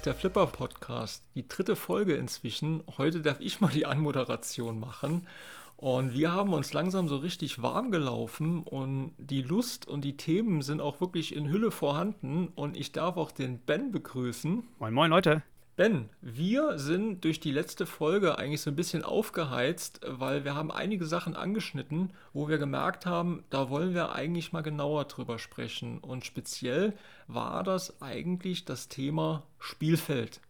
ist der Flipper Podcast, die dritte Folge inzwischen. Heute darf ich mal die Anmoderation machen. Und wir haben uns langsam so richtig warm gelaufen und die Lust und die Themen sind auch wirklich in Hülle vorhanden. Und ich darf auch den Ben begrüßen. Moin, moin, Leute. Ben, wir sind durch die letzte Folge eigentlich so ein bisschen aufgeheizt, weil wir haben einige Sachen angeschnitten, wo wir gemerkt haben, da wollen wir eigentlich mal genauer drüber sprechen. Und speziell war das eigentlich das Thema Spielfeld.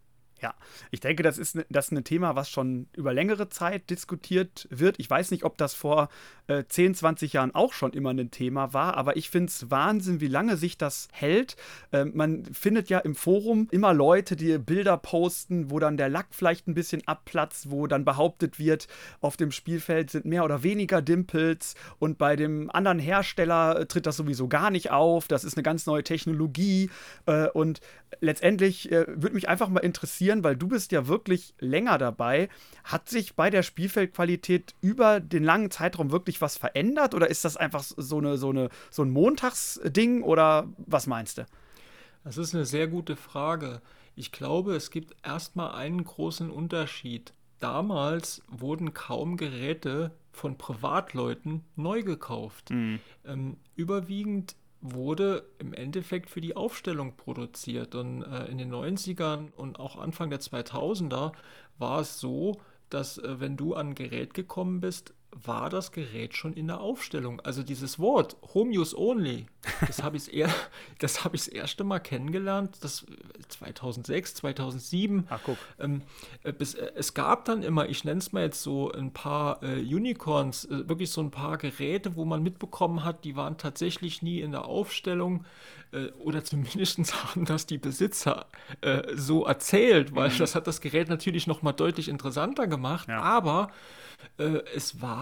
Ja, ich denke, das ist, ne, das ist ein Thema, was schon über längere Zeit diskutiert wird. Ich weiß nicht, ob das vor äh, 10, 20 Jahren auch schon immer ein Thema war, aber ich finde es Wahnsinn, wie lange sich das hält. Äh, man findet ja im Forum immer Leute, die Bilder posten, wo dann der Lack vielleicht ein bisschen abplatzt, wo dann behauptet wird, auf dem Spielfeld sind mehr oder weniger Dimples und bei dem anderen Hersteller tritt das sowieso gar nicht auf. Das ist eine ganz neue Technologie äh, und letztendlich äh, würde mich einfach mal interessieren, weil du bist ja wirklich länger dabei. Hat sich bei der Spielfeldqualität über den langen Zeitraum wirklich was verändert oder ist das einfach so, eine, so, eine, so ein Montagsding oder was meinst du? Das ist eine sehr gute Frage. Ich glaube, es gibt erstmal einen großen Unterschied. Damals wurden kaum Geräte von Privatleuten neu gekauft. Mhm. Ähm, überwiegend wurde im Endeffekt für die Aufstellung produziert. Und äh, in den 90ern und auch Anfang der 2000er war es so, dass äh, wenn du an ein Gerät gekommen bist, war das Gerät schon in der Aufstellung. Also dieses Wort Home Use Only, das habe ich das habe ich das erste Mal kennengelernt, das 2006, 2007. Ach guck. Ähm, äh, bis, äh, es gab dann immer, ich nenne es mal jetzt so ein paar äh, Unicorns, äh, wirklich so ein paar Geräte, wo man mitbekommen hat, die waren tatsächlich nie in der Aufstellung äh, oder zumindest haben das die Besitzer äh, so erzählt, weil mhm. das hat das Gerät natürlich noch mal deutlich interessanter gemacht. Ja. Aber es war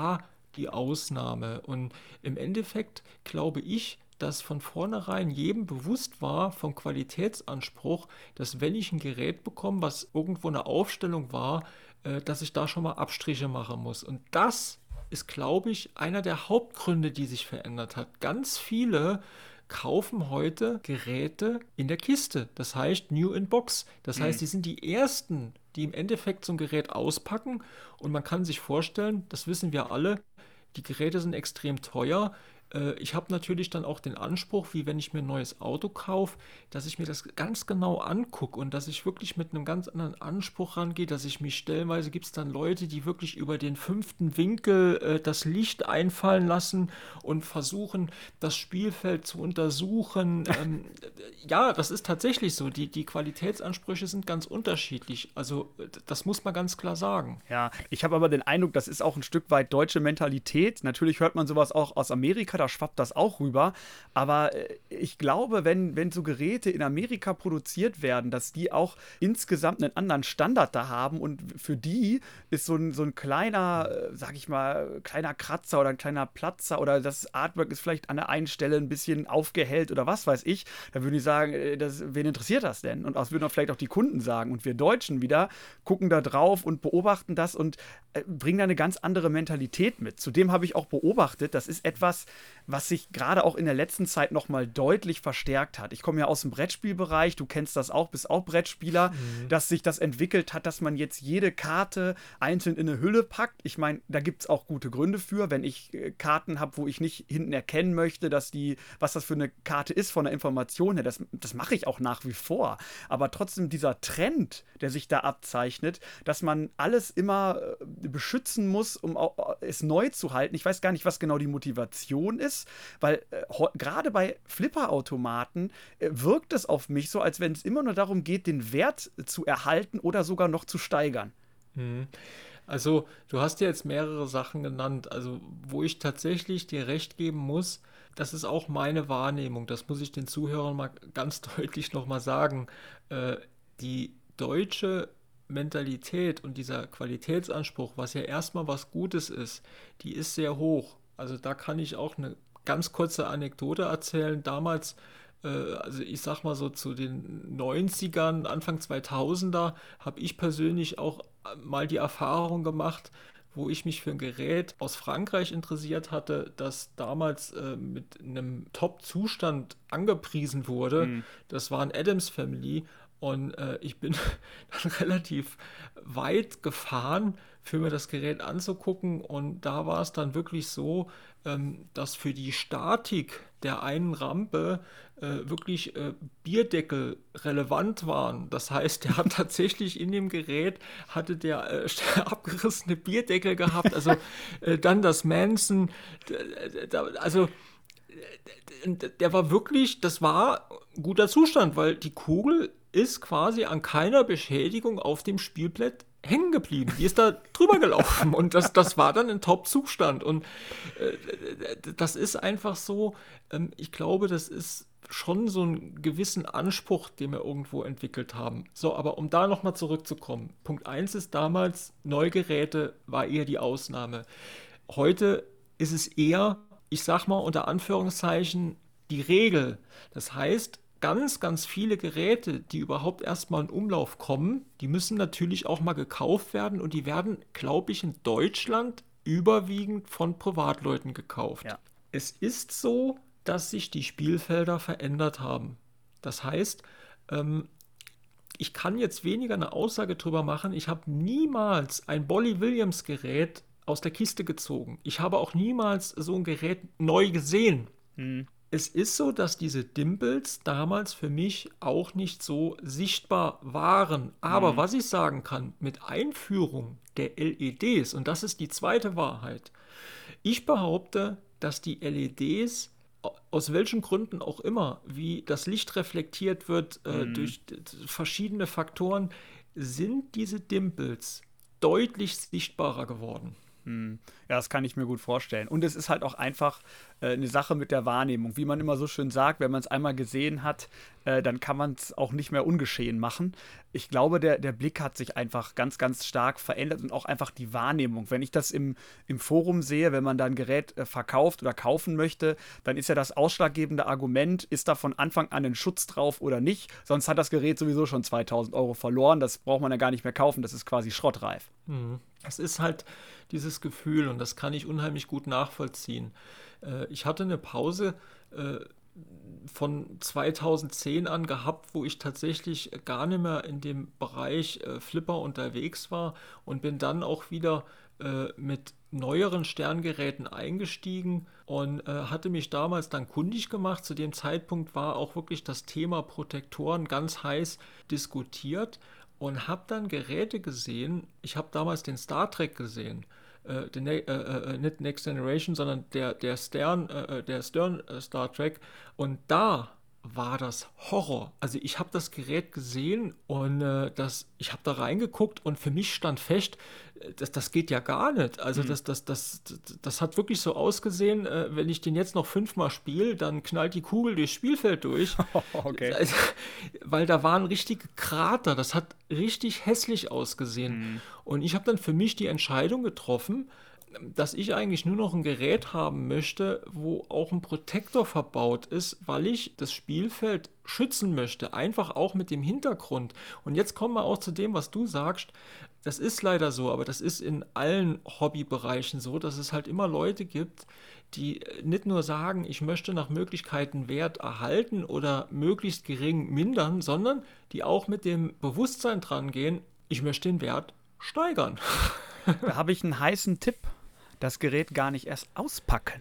die Ausnahme. Und im Endeffekt glaube ich, dass von vornherein jedem bewusst war vom Qualitätsanspruch, dass wenn ich ein Gerät bekomme, was irgendwo eine Aufstellung war, äh, dass ich da schon mal Abstriche machen muss. Und das ist, glaube ich, einer der Hauptgründe, die sich verändert hat. Ganz viele kaufen heute Geräte in der Kiste. Das heißt New in Box. Das mhm. heißt, die sind die ersten, die im Endeffekt so ein Gerät auspacken und man kann sich vorstellen, das wissen wir alle, die Geräte sind extrem teuer. Äh, ich habe natürlich dann auch den Anspruch, wie wenn ich mir ein neues Auto kaufe, dass ich mir das ganz genau angucke und dass ich wirklich mit einem ganz anderen Anspruch rangehe, dass ich mich stellenweise gibt es dann Leute, die wirklich über den fünften Winkel äh, das Licht einfallen lassen und versuchen, das Spielfeld zu untersuchen. ähm, ja, das ist tatsächlich so. Die, die Qualitätsansprüche sind ganz unterschiedlich. Also das muss man ganz klar sagen. Ja, ich habe aber den Eindruck, das ist auch ein Stück weit deutsche Mentalität. Natürlich hört man sowas auch aus Amerika da schwappt das auch rüber. Aber äh, ich glaube, wenn, wenn so Geräte in Amerika produziert werden, dass die auch insgesamt einen anderen Standard da haben und für die ist so ein, so ein kleiner, äh, sag ich mal, kleiner Kratzer oder ein kleiner Platzer oder das Artwork ist vielleicht an der einen Stelle ein bisschen aufgehellt oder was weiß ich, dann würden die sagen, äh, das, wen interessiert das denn? Und das würden auch vielleicht auch die Kunden sagen. Und wir Deutschen wieder gucken da drauf und beobachten das und bringen da eine ganz andere Mentalität mit. Zudem habe ich auch beobachtet, das ist etwas, was sich gerade auch in der letzten Zeit nochmal deutlich verstärkt hat. Ich komme ja aus dem Brettspielbereich, du kennst das auch, bist auch Brettspieler, mhm. dass sich das entwickelt hat, dass man jetzt jede Karte einzeln in eine Hülle packt. Ich meine, da gibt es auch gute Gründe für, wenn ich äh, Karten habe, wo ich nicht hinten erkennen möchte, dass die, was das für eine Karte ist von der Information her, das, das mache ich auch nach wie vor. Aber trotzdem dieser Trend, der sich da abzeichnet, dass man alles immer äh, beschützen muss, um es neu zu halten. Ich weiß gar nicht, was genau die Motivation ist weil äh, gerade bei Flipperautomaten äh, wirkt es auf mich so, als wenn es immer nur darum geht, den Wert zu erhalten oder sogar noch zu steigern. Mhm. Also, du hast ja jetzt mehrere Sachen genannt, also wo ich tatsächlich dir recht geben muss, das ist auch meine Wahrnehmung, das muss ich den Zuhörern mal ganz deutlich nochmal sagen. Äh, die deutsche Mentalität und dieser Qualitätsanspruch, was ja erstmal was Gutes ist, die ist sehr hoch. Also da kann ich auch eine ganz kurze Anekdote erzählen. Damals, äh, also ich sag mal so zu den 90ern, Anfang 2000er, habe ich persönlich auch mal die Erfahrung gemacht, wo ich mich für ein Gerät aus Frankreich interessiert hatte, das damals äh, mit einem Top-Zustand angepriesen wurde. Mhm. Das war ein Adams Family Und äh, ich bin dann relativ weit gefahren, für mir das Gerät anzugucken. Und da war es dann wirklich so, ähm, dass für die Statik der einen Rampe äh, wirklich äh, Bierdeckel relevant waren. Das heißt, der hat tatsächlich in dem Gerät hatte der äh, abgerissene Bierdeckel gehabt. Also äh, dann das Manson, also der war wirklich, das war guter Zustand, weil die Kugel ist quasi an keiner Beschädigung auf dem Spielbrett hängen geblieben. Die ist da drüber gelaufen und das, das war dann ein Top-Zustand. Und äh, das ist einfach so, ähm, ich glaube, das ist schon so einen gewissen Anspruch, den wir irgendwo entwickelt haben. So, aber um da nochmal zurückzukommen. Punkt 1 ist damals, Neugeräte war eher die Ausnahme. Heute ist es eher, ich sag mal unter Anführungszeichen, die Regel. Das heißt, ganz, ganz viele Geräte, die überhaupt erstmal in Umlauf kommen, die müssen natürlich auch mal gekauft werden und die werden, glaube ich, in Deutschland überwiegend von Privatleuten gekauft. Ja. Es ist so, dass sich die Spielfelder verändert haben. Das heißt, ähm, ich kann jetzt weniger eine Aussage darüber machen. Ich habe niemals ein Bolly Williams Gerät aus der Kiste gezogen. Ich habe auch niemals so ein Gerät neu gesehen. Mhm es ist so, dass diese Dimples damals für mich auch nicht so sichtbar waren. Aber mhm. was ich sagen kann, mit Einführung der LEDs, und das ist die zweite Wahrheit, ich behaupte, dass die LEDs aus welchen Gründen auch immer, wie das Licht reflektiert wird äh, mhm. durch verschiedene Faktoren, sind diese Dimples deutlich sichtbarer geworden. Hm. Ja, das kann ich mir gut vorstellen. Und es ist halt auch einfach äh, eine Sache mit der Wahrnehmung. Wie man immer so schön sagt, wenn man es einmal gesehen hat, äh, dann kann man es auch nicht mehr ungeschehen machen. Ich glaube, der, der Blick hat sich einfach ganz, ganz stark verändert und auch einfach die Wahrnehmung. Wenn ich das im, im Forum sehe, wenn man da ein Gerät äh, verkauft oder kaufen möchte, dann ist ja das ausschlaggebende Argument, ist da von Anfang an ein Schutz drauf oder nicht. Sonst hat das Gerät sowieso schon 2000 Euro verloren. Das braucht man ja gar nicht mehr kaufen. Das ist quasi schrottreif. Mhm. Es ist halt dieses Gefühl und das kann ich unheimlich gut nachvollziehen. Äh, ich hatte eine Pause äh, von 2010 an gehabt, wo ich tatsächlich gar nicht mehr in dem Bereich äh, Flipper unterwegs war und bin dann auch wieder mit neueren Sterngeräten eingestiegen und hatte mich damals dann kundig gemacht. Zu dem Zeitpunkt war auch wirklich das Thema Protektoren ganz heiß diskutiert und habe dann Geräte gesehen. Ich habe damals den Star Trek gesehen. Äh, den, äh, äh, nicht Next Generation, sondern der, der Stern, äh, äh, der Stern äh, Star Trek. Und da war das Horror. Also ich habe das Gerät gesehen und äh, das, ich habe da reingeguckt und für mich stand fest, äh, das, das geht ja gar nicht. Also mhm. das, das, das, das hat wirklich so ausgesehen, äh, wenn ich den jetzt noch fünfmal spiele, dann knallt die Kugel durchs Spielfeld durch. okay. Also, weil da waren richtige Krater, das hat richtig hässlich ausgesehen. Mhm. Und ich habe dann für mich die Entscheidung getroffen, dass ich eigentlich nur noch ein Gerät haben möchte, wo auch ein Protektor verbaut ist, weil ich das Spielfeld schützen möchte. Einfach auch mit dem Hintergrund. Und jetzt kommen wir auch zu dem, was du sagst. Das ist leider so, aber das ist in allen Hobbybereichen so, dass es halt immer Leute gibt, die nicht nur sagen, ich möchte nach Möglichkeiten Wert erhalten oder möglichst gering mindern, sondern die auch mit dem Bewusstsein dran gehen, ich möchte den Wert steigern. Da habe ich einen heißen Tipp das Gerät gar nicht erst auspacken.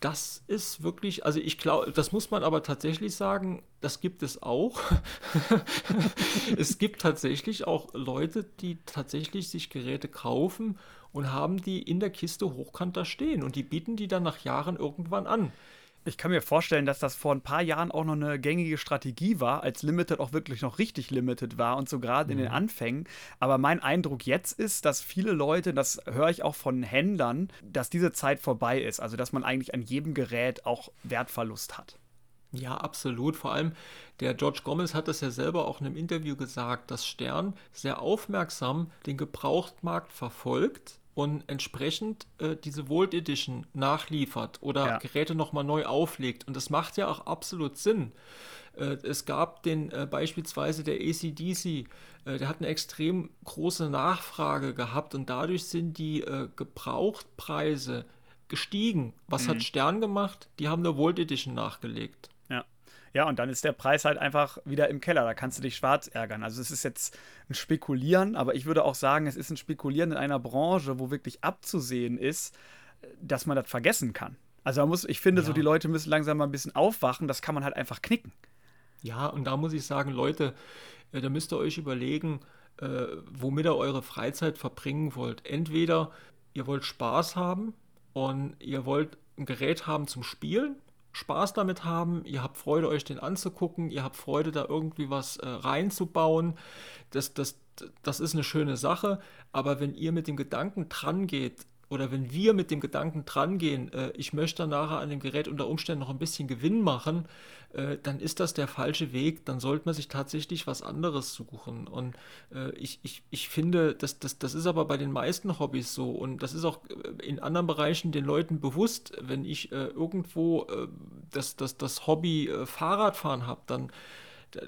Das ist wirklich, also ich glaube, das muss man aber tatsächlich sagen, das gibt es auch. es gibt tatsächlich auch Leute, die tatsächlich sich Geräte kaufen und haben die in der Kiste hochkant da stehen und die bieten die dann nach Jahren irgendwann an. Ich kann mir vorstellen, dass das vor ein paar Jahren auch noch eine gängige Strategie war, als Limited auch wirklich noch richtig Limited war und so gerade mhm. in den mhm. Anfängen. Aber mein Eindruck jetzt ist, dass viele Leute, das höre ich auch von Händlern, dass diese Zeit vorbei ist. Also, dass man eigentlich an jedem Gerät auch Wertverlust hat. Ja, absolut. Vor allem der George Gomez hat das ja selber auch in einem Interview gesagt, dass Stern sehr aufmerksam den Gebrauchtmarkt verfolgt und entsprechend äh, diese Vault Edition nachliefert oder ja. Geräte nochmal neu auflegt. Und das macht ja auch absolut Sinn. Äh, es gab den äh, beispielsweise der ACDC, äh, der hat eine extrem große Nachfrage gehabt und dadurch sind die äh, Gebrauchtpreise gestiegen. Was mhm. hat Stern gemacht? Die haben eine Vault Edition nachgelegt. Ja, und dann ist der Preis halt einfach wieder im Keller. Da kannst du dich schwarz ärgern. Also es ist jetzt ein Spekulieren, aber ich würde auch sagen, es ist ein Spekulieren in einer Branche, wo wirklich abzusehen ist, dass man das vergessen kann. Also man muss, ich finde, ja. so die Leute müssen langsam mal ein bisschen aufwachen. Das kann man halt einfach knicken. Ja, und da muss ich sagen, Leute, äh, da müsst ihr euch überlegen, äh, womit ihr eure Freizeit verbringen wollt. Entweder ihr wollt Spaß haben und ihr wollt ein Gerät haben zum Spielen, Spaß damit haben, ihr habt Freude, euch den anzugucken, ihr habt Freude, da irgendwie was äh, reinzubauen. Das, das, das ist eine schöne Sache, aber wenn ihr mit dem Gedanken dran geht, oder wenn wir mit dem Gedanken drangehen, äh, ich möchte nachher an dem Gerät unter Umständen noch ein bisschen Gewinn machen, äh, dann ist das der falsche Weg. Dann sollte man sich tatsächlich was anderes suchen. Und äh, ich, ich, ich finde, das, das, das ist aber bei den meisten Hobbys so. Und das ist auch äh, in anderen Bereichen den Leuten bewusst. Wenn ich äh, irgendwo äh, das, das, das Hobby Fahrradfahren habe, dann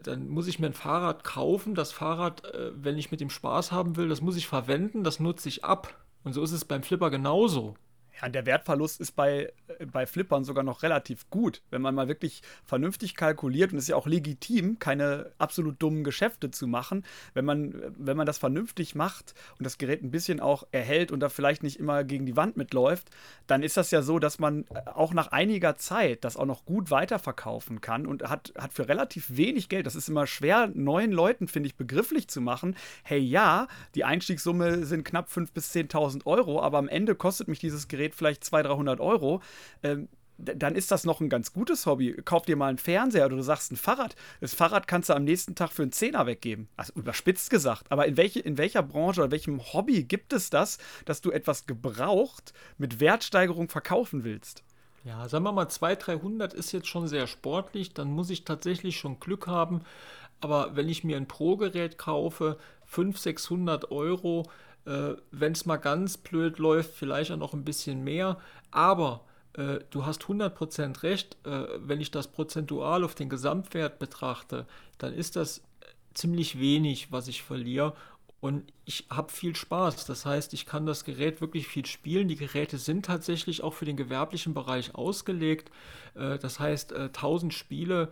dann muss ich mir ein Fahrrad kaufen. Das Fahrrad, wenn ich mit dem Spaß haben will, das muss ich verwenden, das nutze ich ab. Und so ist es beim Flipper genauso. Ja, der Wertverlust ist bei, äh, bei Flippern sogar noch relativ gut, wenn man mal wirklich vernünftig kalkuliert. Und es ist ja auch legitim, keine absolut dummen Geschäfte zu machen. Wenn man, wenn man das vernünftig macht und das Gerät ein bisschen auch erhält und da vielleicht nicht immer gegen die Wand mitläuft, dann ist das ja so, dass man äh, auch nach einiger Zeit das auch noch gut weiterverkaufen kann und hat, hat für relativ wenig Geld. Das ist immer schwer, neuen Leuten, finde ich, begrifflich zu machen. Hey, ja, die Einstiegssumme sind knapp 5.000 bis 10.000 Euro, aber am Ende kostet mich dieses Gerät Gerät vielleicht 200, 300 Euro, ähm, dann ist das noch ein ganz gutes Hobby. Kauf dir mal einen Fernseher oder du sagst ein Fahrrad. Das Fahrrad kannst du am nächsten Tag für einen Zehner weggeben. Also überspitzt gesagt. Aber in, welche, in welcher Branche oder welchem Hobby gibt es das, dass du etwas gebraucht mit Wertsteigerung verkaufen willst? Ja, sagen wir mal 200, 300 ist jetzt schon sehr sportlich. Dann muss ich tatsächlich schon Glück haben. Aber wenn ich mir ein Pro-Gerät kaufe, 500, 600 Euro, äh, Wenn es mal ganz blöd läuft, vielleicht auch noch ein bisschen mehr. Aber äh, du hast 100% recht, äh, wenn ich das prozentual auf den Gesamtwert betrachte, dann ist das ziemlich wenig, was ich verliere. Und ich habe viel Spaß. Das heißt, ich kann das Gerät wirklich viel spielen. Die Geräte sind tatsächlich auch für den gewerblichen Bereich ausgelegt. Äh, das heißt, 1000 äh, Spiele, äh,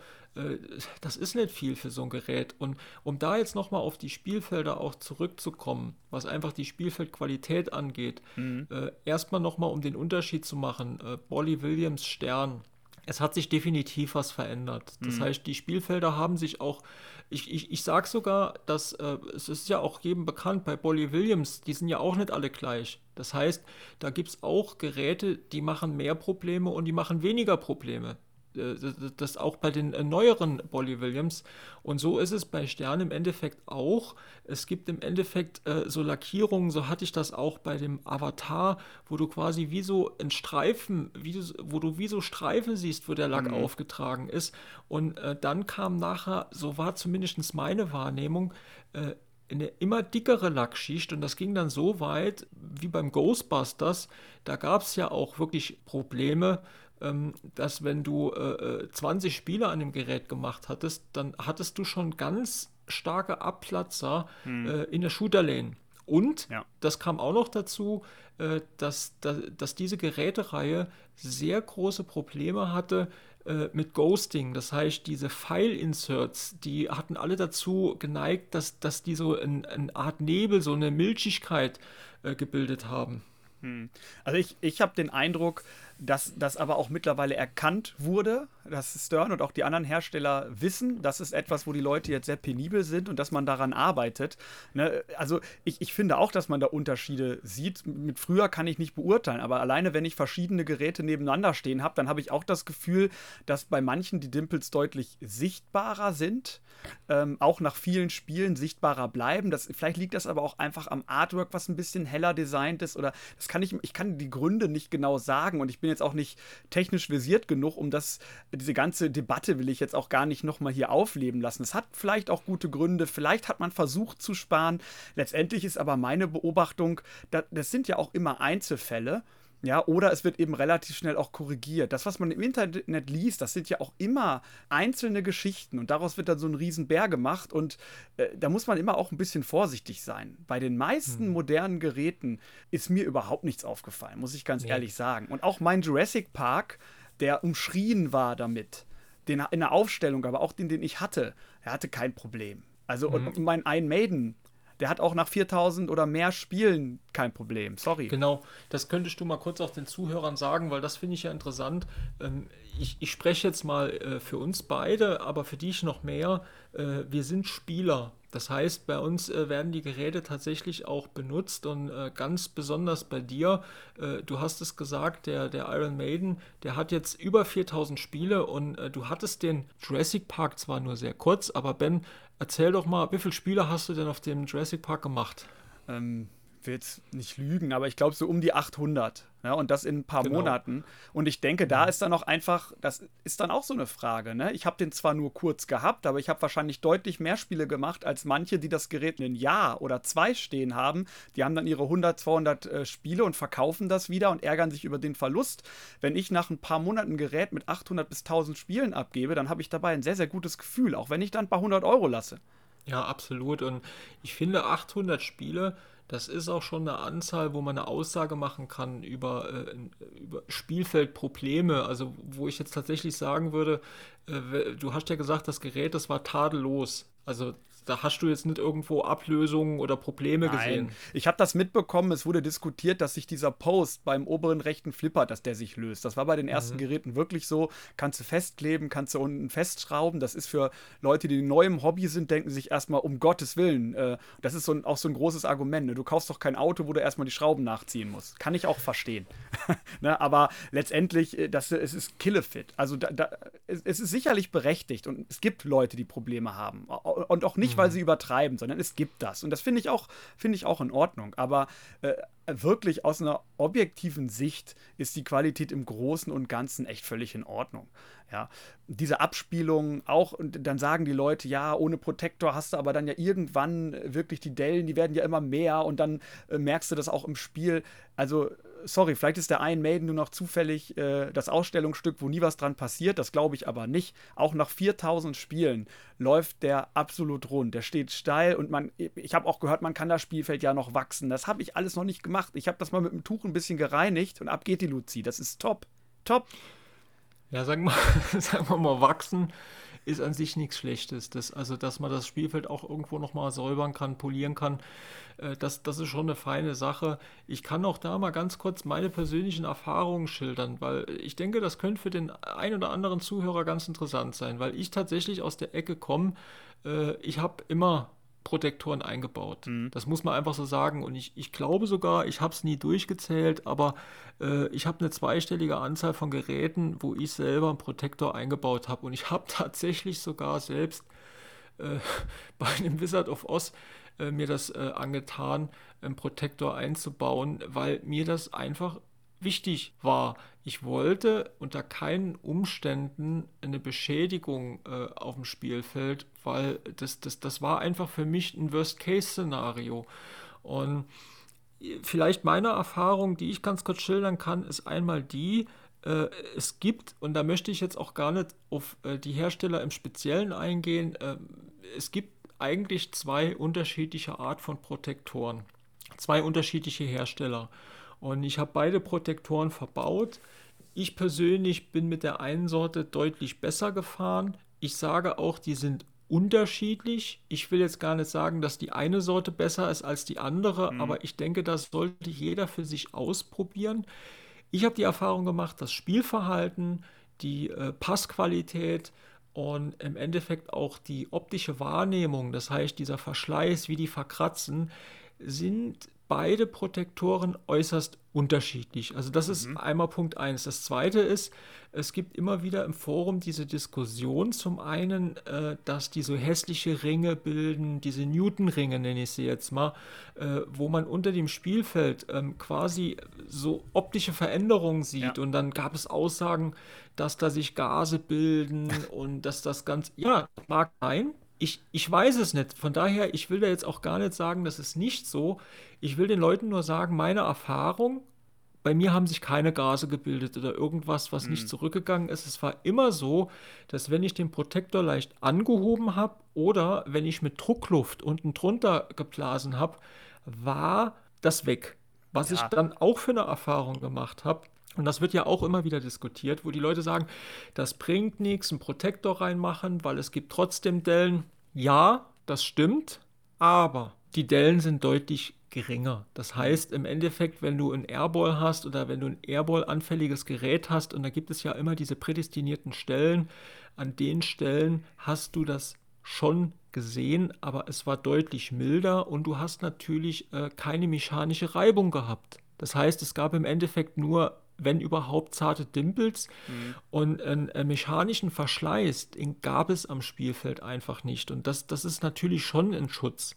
das ist nicht viel für so ein Gerät. Und um da jetzt nochmal auf die Spielfelder auch zurückzukommen, was einfach die Spielfeldqualität angeht, mhm. erstmal nochmal um den Unterschied zu machen. Bolly Williams Stern es hat sich definitiv was verändert. Das mhm. heißt, die Spielfelder haben sich auch, ich, ich, ich sage sogar, dass äh, es ist ja auch jedem bekannt, bei Bolly Williams, die sind ja auch nicht alle gleich. Das heißt, da gibt es auch Geräte, die machen mehr Probleme und die machen weniger Probleme. Äh, das auch bei den äh, neueren Bolly Williams. Und so ist es bei Stern im Endeffekt auch. Es gibt im Endeffekt äh, so Lackierungen, so hatte ich das auch bei dem Avatar, wo du quasi wie so ein Streifen, wie du, wo du wie so Streifen siehst, wo der Lack mhm. aufgetragen ist. Und äh, dann kam nachher, so war zumindest meine Wahrnehmung, äh, eine immer dickere Lackschicht und das ging dann so weit wie beim Ghostbusters. Da gab es ja auch wirklich Probleme, ähm, dass wenn du äh, 20 äh, Spiele an dem Gerät gemacht hattest, dann hattest du schon ganz starke Abplatzer hm. äh, in der Shooter-Lane. Und ja. das kam auch noch dazu, äh, dass, dass, dass, diese Gerätereihe sehr große Probleme hatte äh, mit Ghosting. Das heißt, diese File-Inserts, die hatten alle dazu geneigt, dass, dass die so eine ein Art Nebel, so eine Milchigkeit äh, gebildet haben. Hm. Also ich, ich habe den Eindruck, dass das aber auch mittlerweile erkannt wurde, dass Stern und auch die anderen Hersteller wissen, das ist etwas, wo die Leute jetzt sehr penibel sind und dass man daran arbeitet. Ne? Also ich, ich finde auch, dass man da Unterschiede sieht. Mit früher kann ich nicht beurteilen, aber alleine wenn ich verschiedene Geräte nebeneinander stehen habe, dann habe ich auch das Gefühl, dass bei manchen die Dimples deutlich sichtbarer sind, ähm, auch nach vielen Spielen sichtbarer bleiben. Das, vielleicht liegt das aber auch einfach am Artwork, was ein bisschen heller designt ist oder das kann ich, ich kann die Gründe nicht genau sagen und ich bin bin jetzt auch nicht technisch versiert genug, um das, diese ganze Debatte will ich jetzt auch gar nicht nochmal hier aufleben lassen. Es hat vielleicht auch gute Gründe, vielleicht hat man versucht zu sparen. Letztendlich ist aber meine Beobachtung, das sind ja auch immer Einzelfälle. Ja, oder es wird eben relativ schnell auch korrigiert. Das, was man im Internet liest, das sind ja auch immer einzelne Geschichten und daraus wird dann so ein Riesenbär gemacht und äh, da muss man immer auch ein bisschen vorsichtig sein. Bei den meisten hm. modernen Geräten ist mir überhaupt nichts aufgefallen, muss ich ganz nee. ehrlich sagen. Und auch mein Jurassic Park, der umschrien war damit, den in der Aufstellung, aber auch den, den ich hatte, er hatte kein Problem. Also mhm. und mein Ein Maiden der hat auch nach 4000 oder mehr Spielen kein Problem. Sorry. Genau, das könntest du mal kurz auch den Zuhörern sagen, weil das finde ich ja interessant. Ähm, ich, ich spreche jetzt mal äh, für uns beide, aber für dich noch mehr. Äh, wir sind Spieler. Das heißt, bei uns äh, werden die Geräte tatsächlich auch benutzt und ganz besonders bei dir, du hast es gesagt, der, der Iron Maiden, der hat jetzt über 4000 Spiele und du hattest den Jurassic Park zwar nur sehr kurz, aber Ben, Erzähl doch mal, wie viele Spiele hast du denn auf dem Jurassic Park gemacht? Ähm, will jetzt nicht lügen, aber ich glaube so um die 800. Ja, und das in ein paar genau. Monaten. Und ich denke, da ist dann auch einfach, das ist dann auch so eine Frage. Ne? Ich habe den zwar nur kurz gehabt, aber ich habe wahrscheinlich deutlich mehr Spiele gemacht als manche, die das Gerät ein Jahr oder zwei stehen haben. Die haben dann ihre 100, 200 äh, Spiele und verkaufen das wieder und ärgern sich über den Verlust. Wenn ich nach ein paar Monaten ein Gerät mit 800 bis 1000 Spielen abgebe, dann habe ich dabei ein sehr, sehr gutes Gefühl, auch wenn ich dann ein paar hundert Euro lasse. Ja, absolut. Und ich finde 800 Spiele das ist auch schon eine Anzahl, wo man eine Aussage machen kann über, äh, über Spielfeldprobleme. Also wo ich jetzt tatsächlich sagen würde, äh, du hast ja gesagt, das Gerät, das war tadellos. Also da hast du jetzt nicht irgendwo Ablösungen oder Probleme Nein. gesehen. Ich habe das mitbekommen, es wurde diskutiert, dass sich dieser Post beim oberen rechten Flipper, dass der sich löst. Das war bei den ersten mhm. Geräten wirklich so. Kannst du festkleben, kannst du unten festschrauben. Das ist für Leute, die neu im Hobby sind, denken sich erstmal, um Gottes Willen. Äh, das ist so ein, auch so ein großes Argument. Ne? Du kaufst doch kein Auto, wo du erstmal die Schrauben nachziehen musst. Kann ich auch verstehen. ne? Aber letztendlich, äh, das, es ist Killefit. Also da, da, es, es ist sicherlich berechtigt und es gibt Leute, die Probleme haben. Und auch nicht, weil mhm. sie übertreiben, sondern es gibt das. Und das finde ich, auch, find ich auch in Ordnung. Aber äh, wirklich aus einer objektiven Sicht ist die Qualität im Großen und Ganzen echt völlig in Ordnung. Ja, diese Abspielung auch, und dann sagen die Leute, ja, ohne Protektor hast du aber dann ja irgendwann wirklich die Dellen, die werden ja immer mehr und dann äh, merkst du das auch im Spiel. Also sorry, vielleicht ist der Iron Maiden nur noch zufällig äh, das Ausstellungsstück, wo nie was dran passiert. Das glaube ich aber nicht. Auch nach 4000 Spielen läuft der absolut rund. Der steht steil und man, ich habe auch gehört, man kann das Spielfeld ja noch wachsen. Das habe ich alles noch nicht gemacht. Ich habe das mal mit dem Tuch ein bisschen gereinigt und ab geht die Luzi. Das ist top. Top. Ja, sagen wir, sagen wir mal, wachsen ist an sich nichts Schlechtes. Das, also, dass man das Spielfeld auch irgendwo nochmal säubern kann, polieren kann, äh, das, das ist schon eine feine Sache. Ich kann auch da mal ganz kurz meine persönlichen Erfahrungen schildern, weil ich denke, das könnte für den ein oder anderen Zuhörer ganz interessant sein, weil ich tatsächlich aus der Ecke komme. Äh, ich habe immer Protektoren eingebaut. Mhm. Das muss man einfach so sagen. Und ich, ich glaube sogar, ich habe es nie durchgezählt, aber äh, ich habe eine zweistellige Anzahl von Geräten, wo ich selber einen Protektor eingebaut habe. Und ich habe tatsächlich sogar selbst äh, bei einem Wizard of Oz äh, mir das äh, angetan, einen Protektor einzubauen, weil mir das einfach wichtig war. Ich wollte unter keinen Umständen eine Beschädigung äh, auf dem Spielfeld, weil das, das, das war einfach für mich ein Worst-Case-Szenario. Und vielleicht meine Erfahrung, die ich ganz kurz schildern kann, ist einmal die, äh, es gibt, und da möchte ich jetzt auch gar nicht auf äh, die Hersteller im Speziellen eingehen, äh, es gibt eigentlich zwei unterschiedliche Art von Protektoren, zwei unterschiedliche Hersteller. Und ich habe beide Protektoren verbaut. Ich persönlich bin mit der einen Sorte deutlich besser gefahren. Ich sage auch, die sind unterschiedlich. Ich will jetzt gar nicht sagen, dass die eine Sorte besser ist als die andere, mhm. aber ich denke, das sollte jeder für sich ausprobieren. Ich habe die Erfahrung gemacht, das Spielverhalten, die äh, Passqualität und im Endeffekt auch die optische Wahrnehmung, das heißt dieser Verschleiß, wie die verkratzen, sind beide Protektoren äußerst unterschiedlich. Also das mhm. ist einmal Punkt 1. Das zweite ist, es gibt immer wieder im Forum diese Diskussion zum einen, äh, dass die so hässliche Ringe bilden, diese Newton-Ringe nenne ich sie jetzt mal, äh, wo man unter dem Spielfeld ähm, quasi so optische Veränderungen sieht ja. und dann gab es Aussagen, dass da sich Gase bilden und dass das ganz, ja, mag sein, ich, ich weiß es nicht. Von daher, ich will da jetzt auch gar nicht sagen, das ist nicht so. Ich will den Leuten nur sagen, meine Erfahrung, bei mir haben sich keine Gase gebildet oder irgendwas, was mhm. nicht zurückgegangen ist. Es war immer so, dass wenn ich den Protektor leicht angehoben habe oder wenn ich mit Druckluft unten drunter geblasen habe, war das weg. Was ja. ich dann auch für eine Erfahrung gemacht habe, Und das wird ja auch immer wieder diskutiert, wo die Leute sagen, das bringt nichts, einen Protektor reinmachen, weil es gibt trotzdem Dellen. Ja, das stimmt, aber die Dellen sind deutlich geringer. Das heißt, im Endeffekt, wenn du ein Airball hast oder wenn du ein Airball-anfälliges Gerät hast, und da gibt es ja immer diese prädestinierten Stellen, an den Stellen hast du das schon gesehen, aber es war deutlich milder und du hast natürlich äh, keine mechanische Reibung gehabt. Das heißt, es gab im Endeffekt nur wenn überhaupt zarte Dimpels. Mhm. Und einen, einen, mechanischen Verschleiß, den gab es am Spielfeld einfach nicht. Und das, das ist natürlich schon ein Schutz.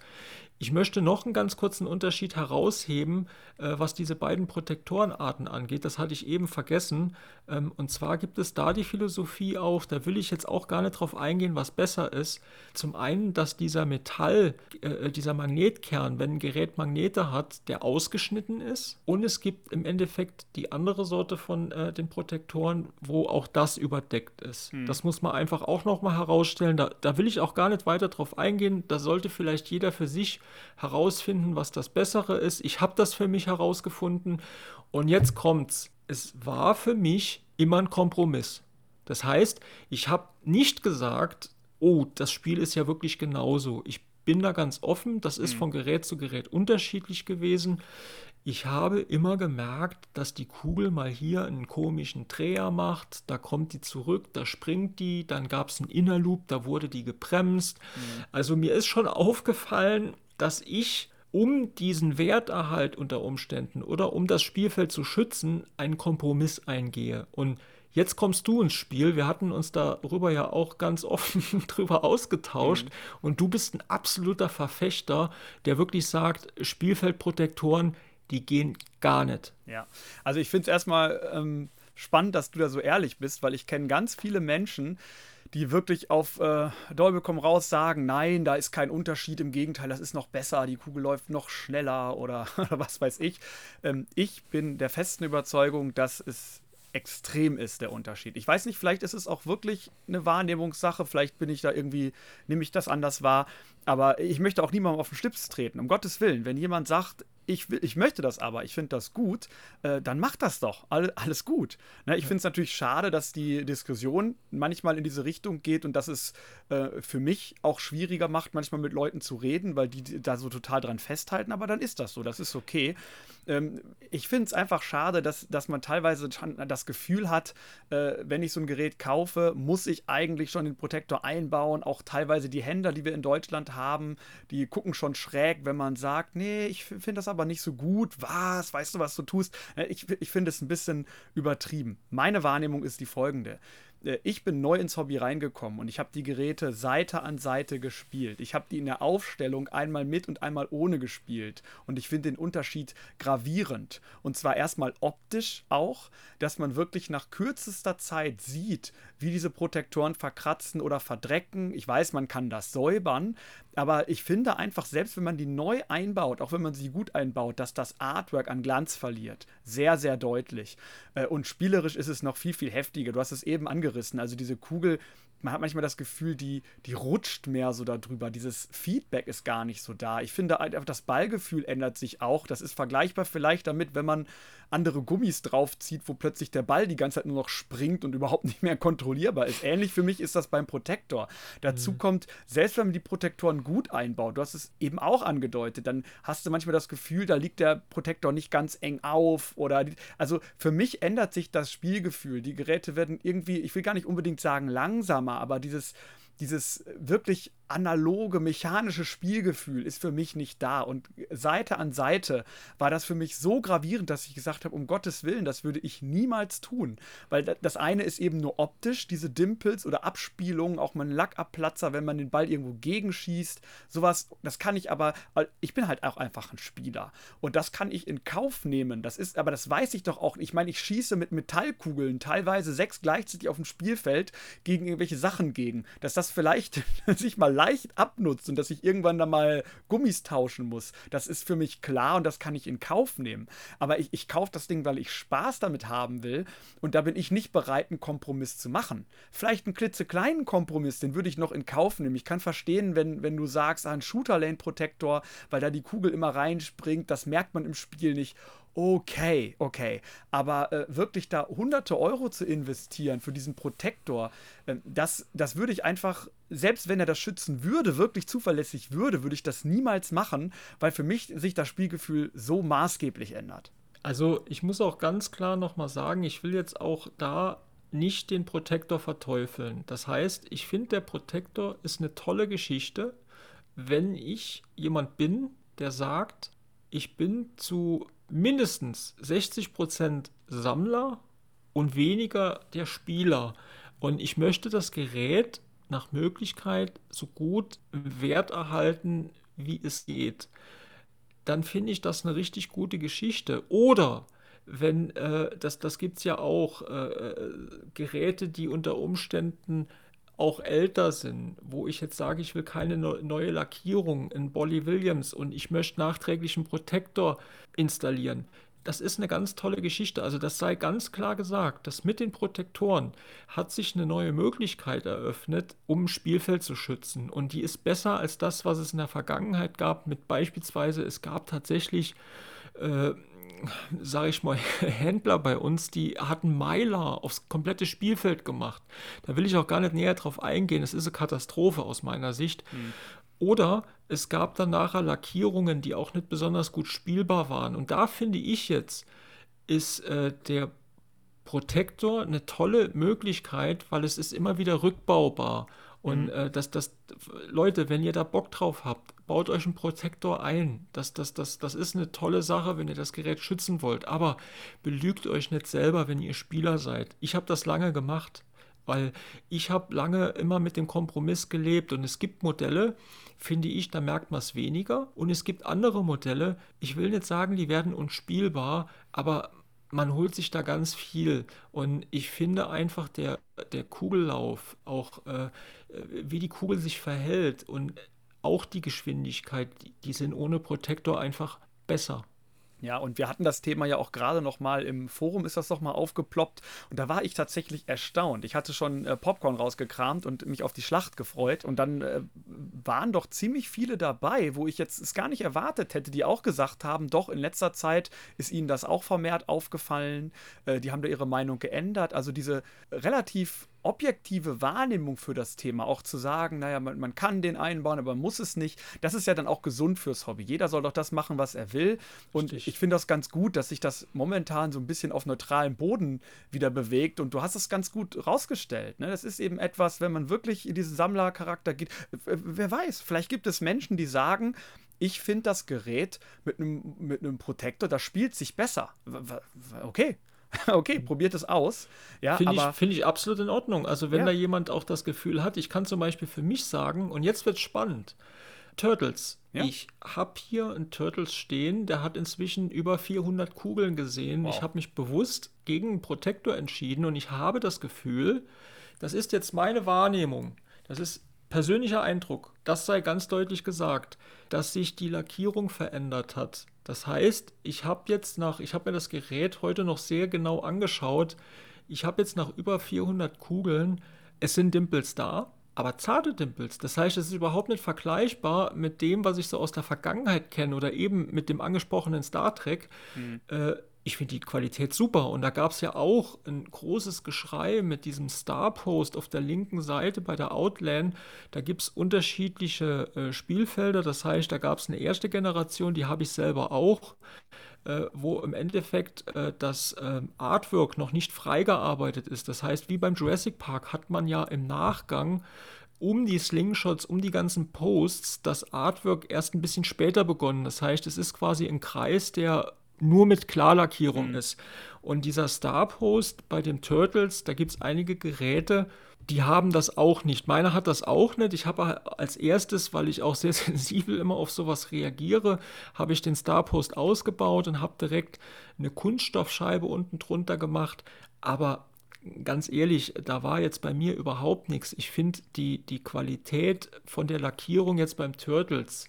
Ich möchte noch einen ganz kurzen Unterschied herausheben, äh, was diese beiden Protektorenarten angeht. Das hatte ich eben vergessen. Ähm, und zwar gibt es da die Philosophie auch, da will ich jetzt auch gar nicht drauf eingehen, was besser ist. Zum einen, dass dieser Metall, äh, dieser Magnetkern, wenn ein Gerät Magnete hat, der ausgeschnitten ist. Und es gibt im Endeffekt die andere Sorte von äh, den Protektoren, wo auch das überdeckt ist. Hm. Das muss man einfach auch nochmal herausstellen. Da, da will ich auch gar nicht weiter drauf eingehen. Da sollte vielleicht jeder für sich herausfinden, was das Bessere ist. Ich habe das für mich herausgefunden und jetzt kommt's. Es war für mich immer ein Kompromiss. Das heißt, ich habe nicht gesagt, oh, das Spiel ist ja wirklich genauso. Ich bin da ganz offen, das ist mhm. von Gerät zu Gerät unterschiedlich gewesen. Ich habe immer gemerkt, dass die Kugel mal hier einen komischen Dreher macht, da kommt die zurück, da springt die, dann gab es einen Innerloop, da wurde die gebremst. Mhm. Also mir ist schon aufgefallen, dass ich um diesen Werterhalt unter Umständen oder um das Spielfeld zu schützen, einen Kompromiss eingehe. Und jetzt kommst du ins Spiel. Wir hatten uns darüber ja auch ganz offen drüber ausgetauscht. Mhm. Und du bist ein absoluter Verfechter, der wirklich sagt, Spielfeldprotektoren, die gehen gar nicht. Ja, also ich finde es erstmal ähm, spannend, dass du da so ehrlich bist, weil ich kenne ganz viele Menschen, die wirklich auf äh, Dolby komm raus sagen, nein, da ist kein Unterschied, im Gegenteil, das ist noch besser, die Kugel läuft noch schneller oder, was weiß ich. Ähm, ich bin der festen Überzeugung, dass es extrem ist, der Unterschied. Ich weiß nicht, vielleicht ist es auch wirklich eine Wahrnehmungssache, vielleicht bin ich da irgendwie, nehme ich das anders wahr, aber ich möchte auch niemandem auf den Schlips treten, um Gottes Willen. Wenn jemand sagt, ich, will, ich möchte das aber, ich finde das gut, äh, dann macht das doch. All, alles gut. Ne, ich finde es natürlich schade, dass die Diskussion manchmal in diese Richtung geht und dass es äh, für mich auch schwieriger macht, manchmal mit Leuten zu reden, weil die da so total dran festhalten, aber dann ist das so, das ist okay. Ähm, ich finde es einfach schade, dass, dass man teilweise das Gefühl hat, äh, wenn ich so ein Gerät kaufe, muss ich eigentlich schon den Protektor einbauen. Auch teilweise die Händler, die wir in Deutschland haben, die gucken schon schräg, wenn man sagt, nee, ich finde das aber nicht so gut. Was? Weißt du, was du tust? Äh, ich, ich finde es ein bisschen übertrieben. Meine Wahrnehmung ist die folgende. Äh, ich bin neu ins Hobby reingekommen und ich habe die Geräte Seite an Seite gespielt. Ich habe die in der Aufstellung einmal mit und einmal ohne gespielt und ich finde den Unterschied gravierend. Und zwar erstmal optisch auch, dass man wirklich nach kürzester Zeit sieht, wie diese Protektoren verkratzen oder verdrecken. Ich weiß, man kann das säubern, aber ich finde einfach, selbst wenn man die neu einbaut, auch wenn man sie gut einbaut, dass das Artwork an Glanz verliert. Sehr, sehr deutlich. Äh, und spielerisch ist es noch viel, viel heftiger. Du hast es eben angerissen. Also diese Kugel man hat manchmal das Gefühl, die, die rutscht mehr so darüber. Dieses Feedback ist gar nicht so da. Ich finde, das Ballgefühl ändert sich auch. Das ist vergleichbar vielleicht damit, wenn man andere Gummis draufzieht, wo plötzlich der Ball die ganze Zeit nur noch springt und überhaupt nicht mehr kontrollierbar ist. Ähnlich für mich ist das beim Protektor. Dazu mhm. kommt, selbst wenn man die Protektoren gut einbaut, du hast es eben auch angedeutet, dann hast du manchmal das Gefühl, da liegt der Protektor nicht ganz eng auf oder also für mich ändert sich das Spielgefühl. Die Geräte werden irgendwie, ich will gar nicht unbedingt sagen langsamer, aber dieses dieses wirklich analoge, mechanische Spielgefühl ist für mich nicht da. Und Seite an Seite war das für mich so gravierend, dass ich gesagt habe, um Gottes Willen, das würde ich niemals tun. Weil das eine ist eben nur optisch, diese Dimpels oder Abspielungen, auch mal ein Lackabplatzer, wenn man den Ball irgendwo gegenschießt. Sowas, das kann ich aber, ich bin halt auch einfach ein Spieler. Und das kann ich in Kauf nehmen. Das ist, aber das weiß ich doch auch. Ich meine, ich schieße mit Metallkugeln, teilweise sechs gleichzeitig auf dem Spielfeld, gegen irgendwelche Sachen gegen. Dass das vielleicht sich mal leicht abnutzt und dass ich irgendwann da mal Gummis tauschen muss, das ist für mich klar und das kann ich in Kauf nehmen. Aber ich, ich kaufe das Ding, weil ich Spaß damit haben will und da bin ich nicht bereit, einen Kompromiss zu machen. Vielleicht einen klitzekleinen Kompromiss, den würde ich noch in Kauf nehmen. Ich kann verstehen, wenn, wenn du sagst, ah, ein Shooter-Lane-Protektor, weil da die Kugel immer reinspringt, das merkt man im Spiel nicht Okay, okay. Aber äh, wirklich da hunderte Euro zu investieren für diesen Protektor, äh, das, das würde ich einfach, selbst wenn er das schützen würde, wirklich zuverlässig würde, würde ich das niemals machen, weil für mich sich das Spielgefühl so maßgeblich ändert. Also ich muss auch ganz klar nochmal sagen, ich will jetzt auch da nicht den Protektor verteufeln. Das heißt, ich finde, der Protektor ist eine tolle Geschichte, wenn ich jemand bin, der sagt, ich bin zu mindestens 60% Sammler und weniger der Spieler. Und ich möchte das Gerät nach Möglichkeit so gut Wert erhalten, wie es geht. Dann finde ich das eine richtig gute Geschichte. Oder wenn, äh, das, das gibt es ja auch, äh, äh, Geräte, die unter Umständen auch älter sind, wo ich jetzt sage, ich will keine neue Lackierung in Bolly Williams und ich möchte nachträglich einen Protektor installieren. Das ist eine ganz tolle Geschichte. Also das sei ganz klar gesagt, dass mit den Protektoren hat sich eine neue Möglichkeit eröffnet, um Spielfeld zu schützen. Und die ist besser als das, was es in der Vergangenheit gab. Mit beispielsweise, es gab tatsächlich äh, sage ich mal, Händler bei uns, die hatten Meiler aufs komplette Spielfeld gemacht. Da will ich auch gar nicht näher drauf eingehen. Es ist eine Katastrophe aus meiner Sicht. Mhm. Oder es gab dann nachher Lackierungen, die auch nicht besonders gut spielbar waren. Und da finde ich jetzt, ist äh, der Protektor eine tolle Möglichkeit, weil es ist immer wieder rückbaubar. Und mhm. äh, das, das, Leute, wenn ihr da Bock drauf habt, baut euch einen Protektor ein. Das, das, das, das ist eine tolle Sache, wenn ihr das Gerät schützen wollt. Aber belügt euch nicht selber, wenn ihr Spieler seid. Ich habe das lange gemacht, weil ich habe lange immer mit dem Kompromiss gelebt. Und es gibt Modelle, finde ich, da merkt man es weniger. Und es gibt andere Modelle, ich will nicht sagen, die werden unspielbar, aber man holt sich da ganz viel. Und ich finde einfach, der, der Kugellauf, auch äh, wie die Kugel sich verhält und auch die Geschwindigkeit, die sind ohne Protektor einfach besser. Ja, und wir hatten das Thema ja auch gerade noch mal im Forum ist das noch mal aufgeploppt und da war ich tatsächlich erstaunt. Ich hatte schon äh, Popcorn rausgekramt und mich auf die Schlacht gefreut und dann äh, waren doch ziemlich viele dabei, wo ich jetzt es gar nicht erwartet hätte, die auch gesagt haben, doch in letzter Zeit ist ihnen das auch vermehrt aufgefallen. Äh, die haben da ihre Meinung geändert. Also diese relativ objektive Wahrnehmung für das Thema, auch zu sagen, naja, man, man kann den einbauen, aber muss es nicht, das ist ja dann auch gesund fürs Hobby. Jeder soll doch das machen, was er will. Und Richtig. ich finde das ganz gut, dass sich das momentan so ein bisschen auf neutralem Boden wieder bewegt. Und du hast es ganz gut rausgestellt. Ne? Das ist eben etwas, wenn man wirklich in diesen Sammlercharakter geht. Wer weiß, vielleicht gibt es Menschen, die sagen, ich finde das Gerät mit einem mit Protektor, das spielt sich besser. Okay, okay, probiert es aus. Ja, Finde ich, find ich absolut in Ordnung. Also wenn ja. da jemand auch das Gefühl hat, ich kann zum Beispiel für mich sagen, und jetzt wird es spannend, Turtles. Ja. Ich habe hier einen Turtles stehen, der hat inzwischen über 400 Kugeln gesehen. Wow. Ich habe mich bewusst gegen einen Protektor entschieden und ich habe das Gefühl, das ist jetzt meine Wahrnehmung. Das ist persönlicher Eindruck. Das sei ganz deutlich gesagt, dass sich die Lackierung verändert hat. Das heißt, ich habe jetzt nach, ich habe mir das Gerät heute noch sehr genau angeschaut. Ich habe jetzt nach über 400 Kugeln, es sind Dimples da, aber zarte Dimples. Das heißt, es ist überhaupt nicht vergleichbar mit dem, was ich so aus der Vergangenheit kenne oder eben mit dem angesprochenen Star Trek. Mhm. Äh, ich finde die Qualität super. Und da gab es ja auch ein großes Geschrei mit diesem Star-Post auf der linken Seite bei der Outland. Da gibt es unterschiedliche äh, Spielfelder. Das heißt, da gab es eine erste Generation, die habe ich selber auch, äh, wo im Endeffekt äh, das ähm, Artwork noch nicht freigearbeitet ist. Das heißt, wie beim Jurassic Park hat man ja im Nachgang um die Slingshots, um die ganzen Posts, das Artwork erst ein bisschen später begonnen. Das heißt, es ist quasi ein Kreis, der nur mit Klarlackierung mhm. ist. Und dieser Star Post bei den Turtles, da gibt es einige Geräte, die haben das auch nicht. Meiner hat das auch nicht. Ich habe als erstes, weil ich auch sehr sensibel immer auf sowas reagiere, habe ich den Star Post ausgebaut und habe direkt eine Kunststoffscheibe unten drunter gemacht. Aber ganz ehrlich, da war jetzt bei mir überhaupt nichts. Ich finde die, die Qualität von der Lackierung jetzt beim Turtles,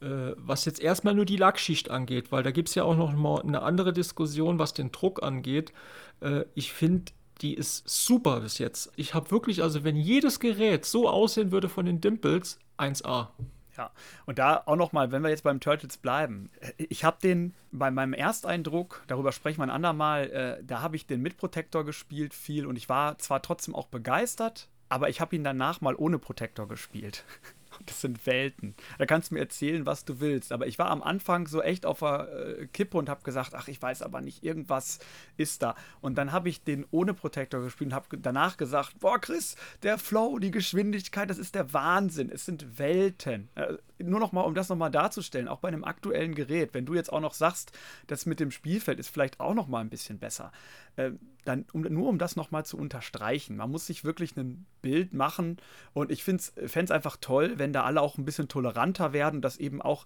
was jetzt erstmal nur die Lackschicht angeht, weil da gibt es ja auch noch mal eine andere Diskussion, was den Druck angeht. Äh, ich finde, die ist super bis jetzt. Ich habe wirklich, also wenn jedes Gerät so aussehen würde von den Dimples, 1A. Ja, und da auch nochmal, wenn wir jetzt beim Turtles bleiben, ich habe den bei meinem Ersteindruck, darüber sprechen wir ein andermal, äh, da habe ich den mit Protector gespielt viel und ich war zwar trotzdem auch begeistert, aber ich habe ihn danach mal ohne Protector gespielt. Das sind Welten. Da kannst du mir erzählen, was du willst. Aber ich war am Anfang so echt auf der äh, Kippe und habe gesagt, ach, ich weiß aber nicht, irgendwas ist da. Und dann habe ich den ohne Protektor gespielt und habe danach gesagt, boah, Chris, der Flow, die Geschwindigkeit, das ist der Wahnsinn. Es sind Welten. Äh, nur noch mal, um das noch mal darzustellen, auch bei einem aktuellen Gerät, wenn du jetzt auch noch sagst, das mit dem Spielfeld ist vielleicht auch noch mal ein bisschen besser, äh, dann um, nur um das noch mal zu unterstreichen. Man muss sich wirklich ein Bild machen und ich fände es einfach toll, wenn da alle auch ein bisschen toleranter werden, dass eben auch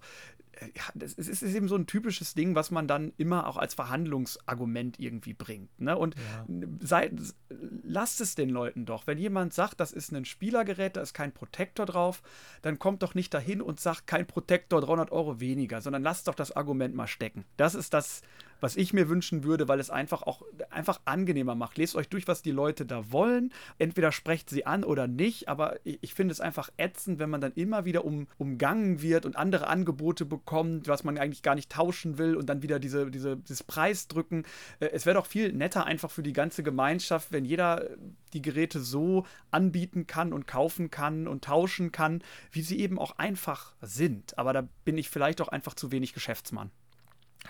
äh, ja, das ist, ist, eben so ein typisches Ding, was man dann immer auch als Verhandlungsargument irgendwie bringt. Ne? Und ja. sei, lasst es den Leuten doch. Wenn jemand sagt, das ist ein Spielergerät, da ist kein Protektor drauf, dann kommt doch nicht dahin und sagt, kein Protektor, 300 Euro weniger, sondern lasst doch das Argument mal stecken. Das ist das, was ich mir wünschen würde, weil es einfach auch einfach angenehmer macht. Lest euch durch, was die Leute da wollen. Entweder sprecht sie an oder nicht, aber ich, ich finde es einfach ätzend, wenn man dann immer wieder um, umgangen wird und andere Angebote bekommt, was man eigentlich gar nicht tauschen will und dann wieder diese, diese, dieses Preisdrücken. Äh, es wäre doch viel netter einfach für die ganze Gemeinschaft, wenn jeder die Geräte so anbieten kann und kaufen kann und tauschen kann, wie sie eben auch einfach sind. Aber da bin ich vielleicht auch einfach zu wenig Geschäftsmann.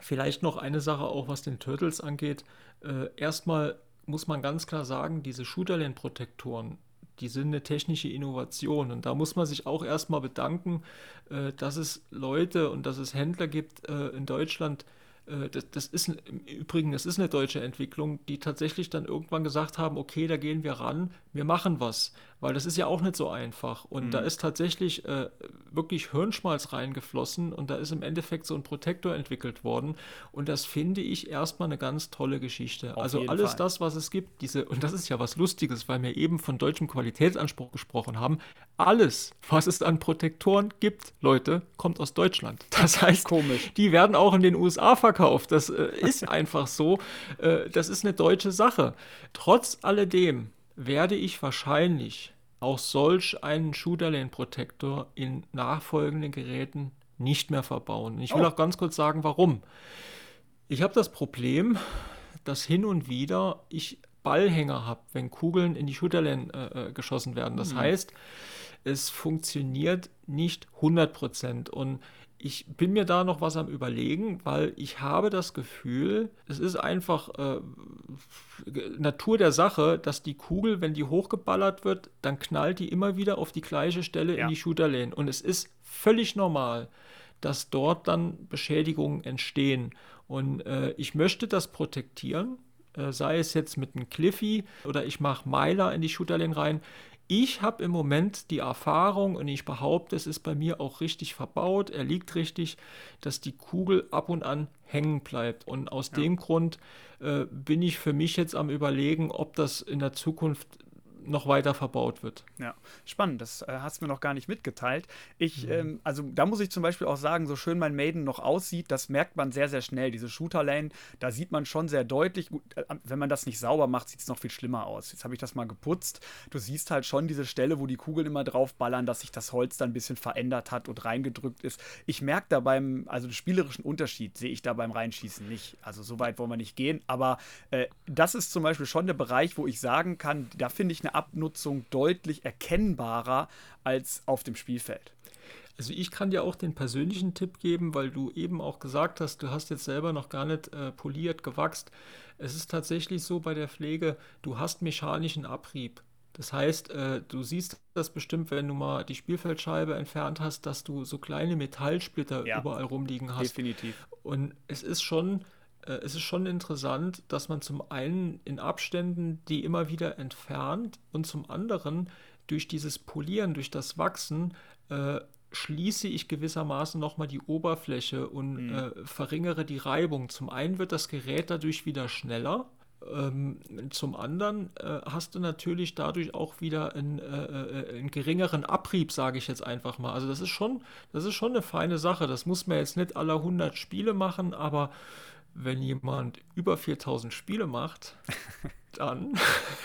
Vielleicht noch eine Sache auch, was den Turtles angeht. Äh, erstmal muss man ganz klar sagen, diese Shooterland-Protektoren, die sind eine technische Innovation. Und da muss man sich auch erstmal bedanken, äh, dass es Leute und dass es Händler gibt äh, in Deutschland, äh, das, das, ist im Übrigen, das ist eine deutsche Entwicklung, die tatsächlich dann irgendwann gesagt haben, okay, da gehen wir ran, wir machen was, weil das ist ja auch nicht so einfach. Und mhm. da ist tatsächlich äh, wirklich Hirnschmalz reingeflossen und da ist im Endeffekt so ein Protektor entwickelt worden. Und das finde ich erstmal eine ganz tolle Geschichte. Auf also alles Fall. das, was es gibt, diese, und das ist ja was Lustiges, weil wir eben von deutschem Qualitätsanspruch gesprochen haben, alles, was es an Protektoren gibt, Leute, kommt aus Deutschland. Das heißt, Komisch. die werden auch in den USA verkauft. Das äh, ist einfach so. Äh, das ist eine deutsche Sache. Trotz alledem werde ich wahrscheinlich auch solch einen Shooterlane-Protektor in nachfolgenden Geräten nicht mehr verbauen. Ich will oh. auch ganz kurz sagen, warum. Ich habe das Problem, dass hin und wieder ich Ballhänger habe, wenn Kugeln in die Shooterlane äh, äh geschossen werden. Das mhm. heißt, es funktioniert nicht 100%. Und ich bin mir da noch was am Überlegen, weil ich habe das Gefühl, es ist einfach äh, Natur der Sache, dass die Kugel, wenn die hochgeballert wird, dann knallt die immer wieder auf die gleiche Stelle ja. in die Shooterlane. Und es ist völlig normal, dass dort dann Beschädigungen entstehen. Und äh, ich möchte das protektieren, äh, sei es jetzt mit einem Cliffy oder ich mache Meiler in die Shooterlane rein. Ich habe im Moment die Erfahrung und ich behaupte, es ist bei mir auch richtig verbaut, er liegt richtig, dass die Kugel ab und an hängen bleibt. Und aus ja. dem Grund äh, bin ich für mich jetzt am Überlegen, ob das in der Zukunft noch weiter verbaut wird. Ja, spannend. Das äh, hast du mir noch gar nicht mitgeteilt. Ich, mhm. ähm, also da muss ich zum Beispiel auch sagen, so schön mein Maiden noch aussieht, das merkt man sehr, sehr schnell. Diese Shooter-Lane, da sieht man schon sehr deutlich. Gut, äh, wenn man das nicht sauber macht, sieht es noch viel schlimmer aus. Jetzt habe ich das mal geputzt. Du siehst halt schon diese Stelle, wo die Kugeln immer drauf ballern, dass sich das Holz dann ein bisschen verändert hat und reingedrückt ist. Ich merke da beim, also den spielerischen Unterschied sehe ich da beim Reinschießen nicht. Also so weit wollen wir nicht gehen. Aber äh, das ist zum Beispiel schon der Bereich, wo ich sagen kann, da finde ich eine Abnutzung deutlich erkennbarer als auf dem Spielfeld. Also ich kann dir auch den persönlichen Tipp geben, weil du eben auch gesagt hast, du hast jetzt selber noch gar nicht äh, poliert, gewachst. Es ist tatsächlich so bei der Pflege, du hast mechanischen Abrieb. Das heißt, äh, du siehst das bestimmt, wenn du mal die Spielfeldscheibe entfernt hast, dass du so kleine Metallsplitter ja, überall rumliegen hast. Definitiv. Und es ist schon äh, es ist schon interessant, dass man zum einen in Abständen die immer wieder entfernt und zum anderen durch dieses Polieren, durch das Wachsen, äh, schließe ich gewissermaßen nochmal die Oberfläche und mhm. äh, verringere die Reibung. Zum einen wird das Gerät dadurch wieder schneller. Ähm, zum anderen äh, hast du natürlich dadurch auch wieder einen, äh, äh einen geringeren Abrieb, sage ich jetzt einfach mal. Also das ist schon, das ist schon eine feine Sache. Das muss man jetzt nicht alle 100 Spiele machen, aber wenn jemand über 4000 Spiele macht, dann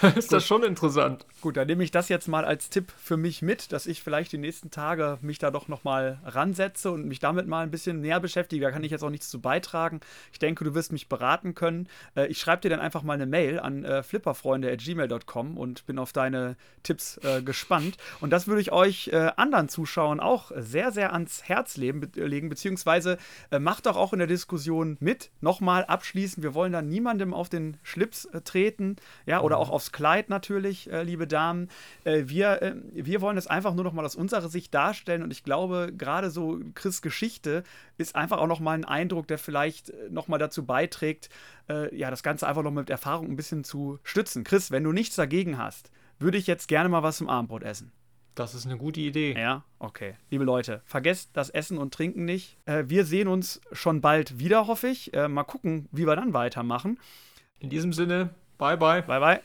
ist das schon interessant. Gut, dann nehme ich das jetzt mal als Tipp für mich mit, dass ich vielleicht die nächsten Tage mich da doch nochmal ransetze und mich damit mal ein bisschen näher beschäftige. Da kann ich jetzt auch nichts zu beitragen. Ich denke, du wirst mich beraten können. Äh, ich schreibe dir dann einfach mal eine Mail an äh, flipperfreunde.gmail.com und bin auf deine Tipps äh, gespannt. Und das würde ich euch äh, anderen Zuschauern auch sehr, sehr ans Herz legen, be legen beziehungsweise äh, macht doch auch in der Diskussion mit. Nochmal abschließend, wir wollen da niemandem auf den Schlips treten ja, oder mhm. auch aufs Kleid natürlich, äh, liebe Damen. Äh, wir, äh, wir wollen es einfach nur noch mal aus unserer Sicht darstellen und ich glaube, gerade so Chris Geschichte ist einfach auch noch mal ein Eindruck, der vielleicht äh, noch mal dazu beiträgt, äh, ja, das Ganze einfach noch mit Erfahrung ein bisschen zu stützen. Chris, wenn du nichts dagegen hast, würde ich jetzt gerne mal was zum Abendbrot essen. Das ist eine gute Idee. Ja, okay. Liebe Leute, vergesst das Essen und Trinken nicht. Äh, wir sehen uns schon bald wieder, hoffe ich. Äh, mal gucken, wie wir dann weitermachen. In diesem Sinne, Bye bye. Bye bye.